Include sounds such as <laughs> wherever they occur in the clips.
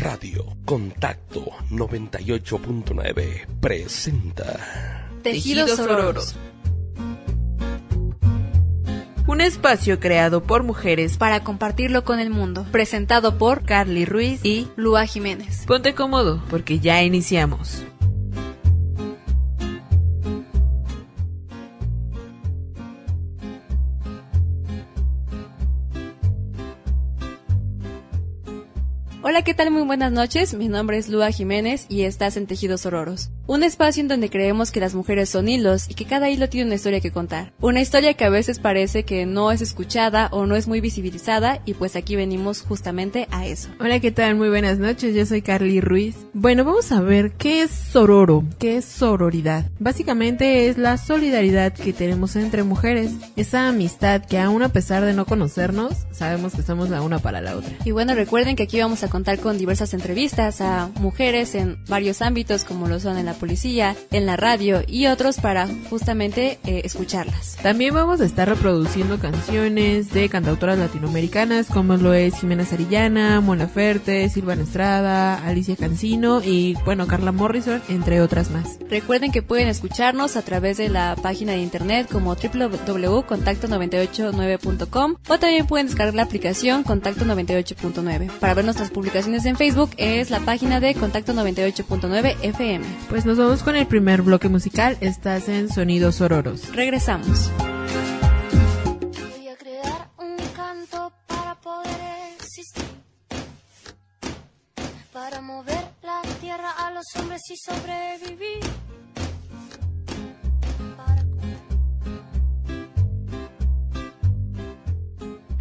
Radio Contacto 98.9 presenta Tejidos Ororos. Un espacio creado por mujeres para compartirlo con el mundo. Presentado por Carly Ruiz y Lua Jiménez. Ponte cómodo porque ya iniciamos. Hola, ¿qué tal? Muy buenas noches. Mi nombre es Lua Jiménez y estás en Tejidos Ororos. Un espacio en donde creemos que las mujeres son hilos y que cada hilo tiene una historia que contar. Una historia que a veces parece que no es escuchada o no es muy visibilizada y pues aquí venimos justamente a eso. Hola, ¿qué tal? Muy buenas noches. Yo soy Carly Ruiz. Bueno, vamos a ver qué es sororo, qué es sororidad. Básicamente es la solidaridad que tenemos entre mujeres, esa amistad que aún a pesar de no conocernos, sabemos que somos la una para la otra. Y bueno, recuerden que aquí vamos a contar con diversas entrevistas a mujeres en varios ámbitos como lo son en la policía, en la radio y otros para justamente eh, escucharlas. También vamos a estar reproduciendo canciones de cantautoras latinoamericanas como lo es Jimena Sarillana, Mona Ferte, Silvana Estrada, Alicia Cancino y bueno, Carla Morrison, entre otras más. Recuerden que pueden escucharnos a través de la página de internet como www.contacto989.com o también pueden descargar la aplicación Contacto 98.9. Para ver nuestras publicaciones en Facebook es la página de Contacto 98.9 FM. Pues nos vamos con el primer bloque musical. Estás en Sonidos Ororos. Regresamos. Voy a crear un canto para poder existir. Para mover la tierra a los hombres y sobrevivir.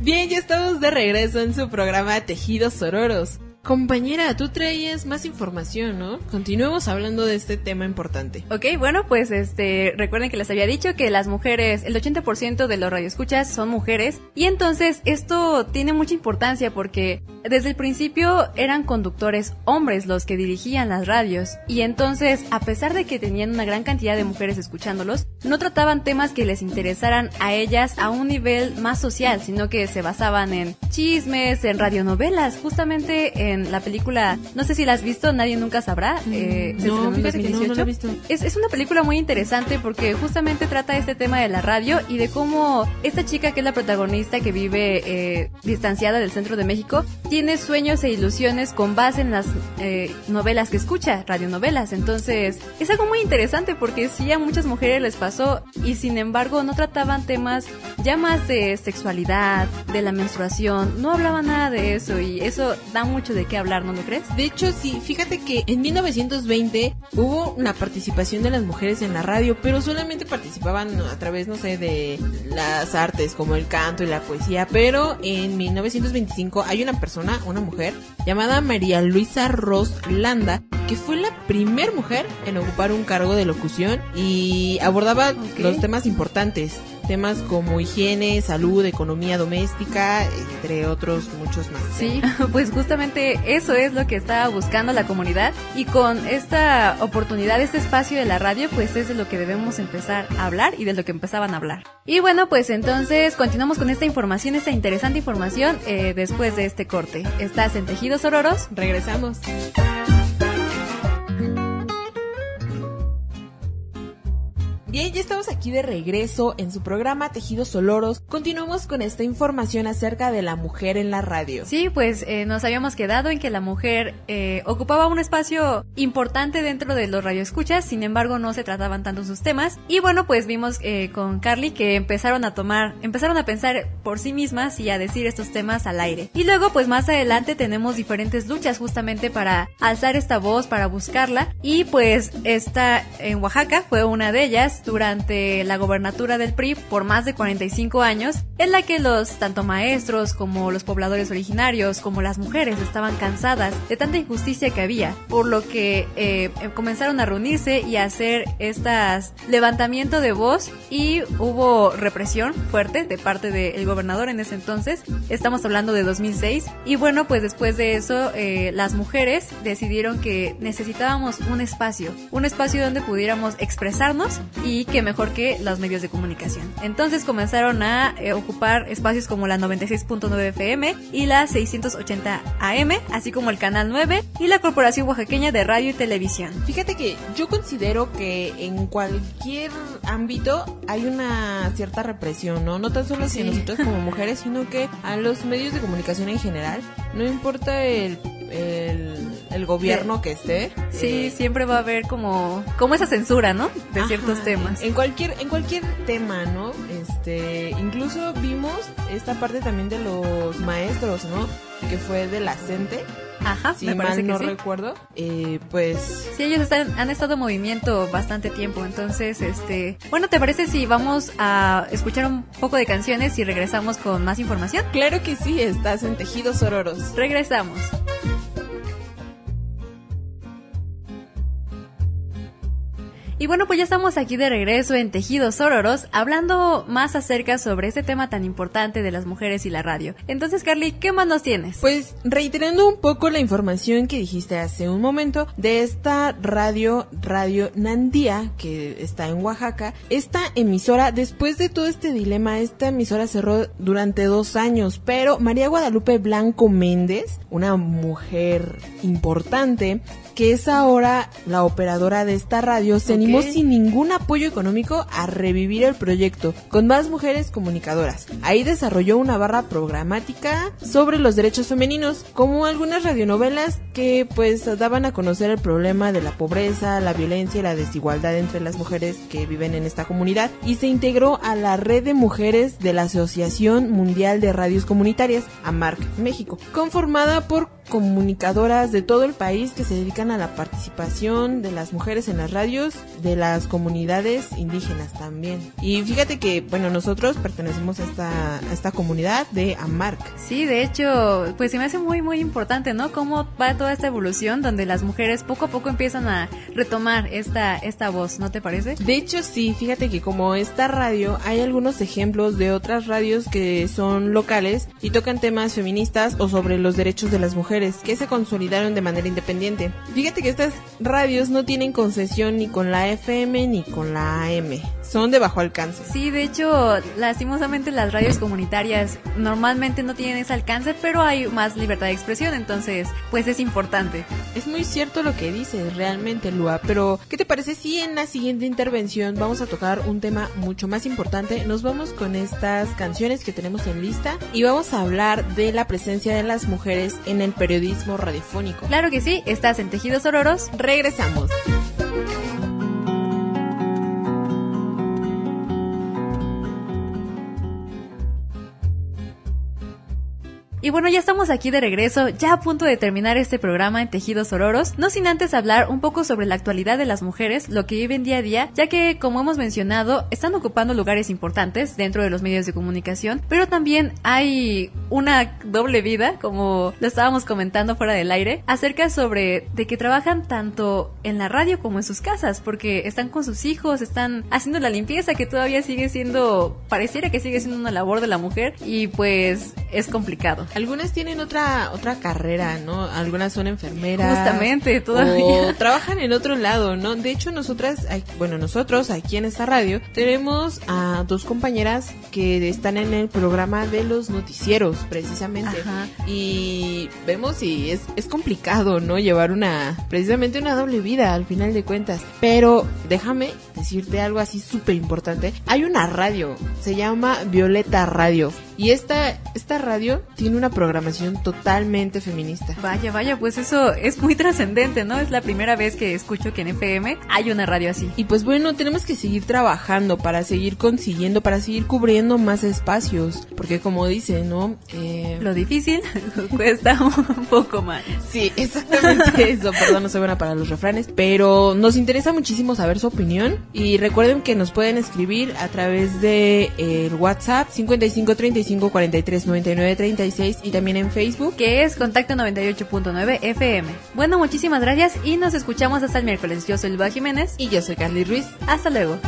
Bien, ya estamos de regreso en su programa Tejidos Sororos. Compañera, tú traías más información, ¿no? Continuemos hablando de este tema importante. Ok, bueno, pues este, recuerden que les había dicho que las mujeres, el 80% de los radioescuchas son mujeres y entonces esto tiene mucha importancia porque desde el principio eran conductores hombres los que dirigían las radios y entonces a pesar de que tenían una gran cantidad de mujeres escuchándolos, no trataban temas que les interesaran a ellas a un nivel más social, sino que se basaban en chismes, en radionovelas, justamente en la película, no sé si la has visto, nadie nunca sabrá. eh, se estrenó no, en fíjate que no, no la he 2018. visto. Es, es una película muy interesante porque justamente trata este tema de la radio y de cómo esta chica que es la protagonista que vive eh, distanciada del centro de México tiene sueños e ilusiones con base en las eh, novelas que escucha, radionovelas. Entonces es algo muy interesante porque sí a muchas mujeres les pasó y sin embargo no trataban temas ya más de sexualidad, de la menstruación, no hablaban nada de eso y eso da mucho de qué hablar, ¿no lo crees? De hecho, sí, fíjate que en 1920 hubo una participación de las mujeres en la radio, pero solamente participaban a través, no sé, de las artes como el canto y la poesía, pero en 1925 hay una persona, una mujer, llamada María Luisa Ross Landa, que fue la primer mujer en ocupar un cargo de locución y abordaba Ok. los temas importantes, temas como higiene, salud, economía doméstica, entre otros muchos más. Sí, <laughs> pues justamente eso es lo que estaba buscando la comunidad y con esta oportunidad, este espacio de la radio, pues es de lo que debemos empezar a hablar y de lo que empezaban a hablar. Y bueno, pues entonces continuamos con esta información, esta interesante información eh, después de este corte. Estás en Tejidos Ororos. Regresamos. Bien, ya estamos aquí de regreso en su programa Tejidos Oloros. Continuamos con esta información acerca de la mujer en la radio. Sí, pues eh, nos habíamos quedado en que la mujer eh, ocupaba un espacio importante dentro de los radioescuchas, sin embargo no se trataban tanto sus temas. Y bueno, pues vimos eh, con Carly que empezaron a tomar, empezaron a pensar por sí mismas y a decir estos temas al aire. Y luego, pues más adelante tenemos diferentes luchas justamente para alzar esta voz, para buscarla. Y pues esta en Oaxaca fue una de ellas durante la gobernatura del PRI por más de 45 años, en la que los tanto maestros como los pobladores originarios como las mujeres estaban cansadas de tanta injusticia que había, por lo que eh, comenzaron a reunirse y a hacer estas levantamiento de voz y hubo represión fuerte de parte del gobernador en ese entonces. Estamos hablando de 2006 y bueno, pues después de eso eh, las mujeres decidieron que necesitábamos un espacio, un espacio donde pudiéramos expresarnos y y que mejor que los medios de comunicación. Entonces comenzaron a eh, ocupar espacios como la 96.9 FM y la 680 AM, así como el Canal 9 y la Corporación Oaxaqueña de Radio y Televisión. Fíjate que yo considero que en cualquier ámbito hay una cierta represión, ¿no? No tan solo hacia Sí. nosotros como <laughs> mujeres, sino que a los medios de comunicación en general, no importa el, el, el gobierno que esté. Sí, eh, siempre va a haber como, como esa censura, ¿no? De ciertos temas. En cualquier, en cualquier tema, ¿no? Este, incluso vimos esta parte también de los maestros, ¿no? Que fue de la CENTE, Ajá, si mal que no sí. recuerdo. Eh, pues Sí, ellos están, han estado en movimiento bastante tiempo, entonces, este, bueno, ¿te parece si vamos a escuchar un poco de canciones y regresamos con más información? claro que sí, estás en Tejidos Ororos. Regresamos. Y bueno, pues ya estamos aquí de regreso en Tejidos Ororos, hablando más acerca sobre este tema tan importante de las mujeres y la radio. Entonces, Carly, ¿qué más nos tienes? Pues reiterando un poco la información que dijiste hace un momento de esta radio, Radio Nandía, que está en Oaxaca, esta emisora, después de todo este dilema, esta emisora cerró durante dos años, pero María Guadalupe Blanco Méndez, una mujer importante, que es ahora la operadora de esta radio, se animó sin ningún apoyo económico a revivir el proyecto con más mujeres comunicadoras. Ahí desarrolló una barra programática sobre los derechos femeninos, como algunas radionovelas que pues daban a conocer el problema de la pobreza, la violencia y la desigualdad entre las mujeres que viven en esta comunidad y se integró a la red de mujeres de la Asociación Mundial de Radios Comunitarias, AMARC México, conformada por comunicadoras de todo el país que se dedican a la participación de las mujeres en las radios de las comunidades indígenas también. Y fíjate que, bueno, nosotros pertenecemos a esta, a esta comunidad de AMARC. Sí, de hecho, pues se me hace muy, muy importante, ¿no? Cómo va toda esta evolución donde las mujeres poco a poco empiezan a retomar esta, esta voz, ¿no te parece? De hecho, sí, fíjate que como esta radio, hay algunos ejemplos de otras radios que son locales y tocan temas feministas o sobre los derechos de las mujeres que se consolidaron de manera independiente. Fíjate que estas radios no tienen concesión ni con la FM ni con la AM. Son de bajo alcance. Sí, de hecho, lastimosamente las radios comunitarias normalmente no tienen ese alcance, pero hay más libertad de expresión, entonces, pues es importante. Es muy cierto lo que dices, realmente, Lua, pero ¿qué te parece si en la siguiente intervención vamos a tocar un tema mucho más importante? Nos vamos con estas canciones que tenemos en lista y vamos a hablar de la presencia de las mujeres en el periodismo radiofónico. Claro que sí, estás en Tejidos Ororos. Regresamos. Y bueno, ya estamos aquí de regreso, ya a punto de terminar este programa en Tejidos Ororos, no sin antes hablar un poco sobre la actualidad de las mujeres, lo que viven día a día, ya que, como hemos mencionado, están ocupando lugares importantes dentro de los medios de comunicación, pero también hay una doble vida, como lo estábamos comentando fuera del aire, acerca sobre de que trabajan tanto en la radio como en sus casas, porque están con sus hijos, están haciendo la limpieza que todavía sigue siendo, pareciera que sigue siendo una labor de la mujer. Y pues es complicado. Algunas tienen otra otra carrera, ¿no? Algunas son enfermeras. Justamente, todavía. O trabajan en otro lado, ¿no? De hecho, nosotras, bueno, nosotros aquí en esta radio tenemos a dos compañeras que están en el programa de los noticieros, precisamente. Ajá. Y vemos y es, es complicado, ¿no? Llevar una, precisamente una doble vida al final de cuentas. Pero déjame decirte algo así súper importante. Hay una radio, se llama Violeta Radio. Y esta, esta radio tiene una programación totalmente feminista. Vaya, vaya, pues eso es muy trascendente, ¿no? Es la primera vez que escucho que en FM hay una radio así. Y pues bueno, tenemos que seguir trabajando para seguir consiguiendo, para seguir cubriendo más espacios. Porque como dice, ¿no? Eh, Lo difícil <laughs> cuesta un poco más. Sí, exactamente <laughs> eso. Perdón, no soy buena para los refranes. Pero nos interesa muchísimo saber su opinión. Y recuerden que nos pueden escribir a través de el WhatsApp 55 35 43 99 36 y también en Facebook. Que es Contacto 98.9 FM. Bueno, muchísimas gracias y nos escuchamos hasta el miércoles. Yo soy Luba Jiménez. Y yo soy Carly Ruiz. Hasta luego.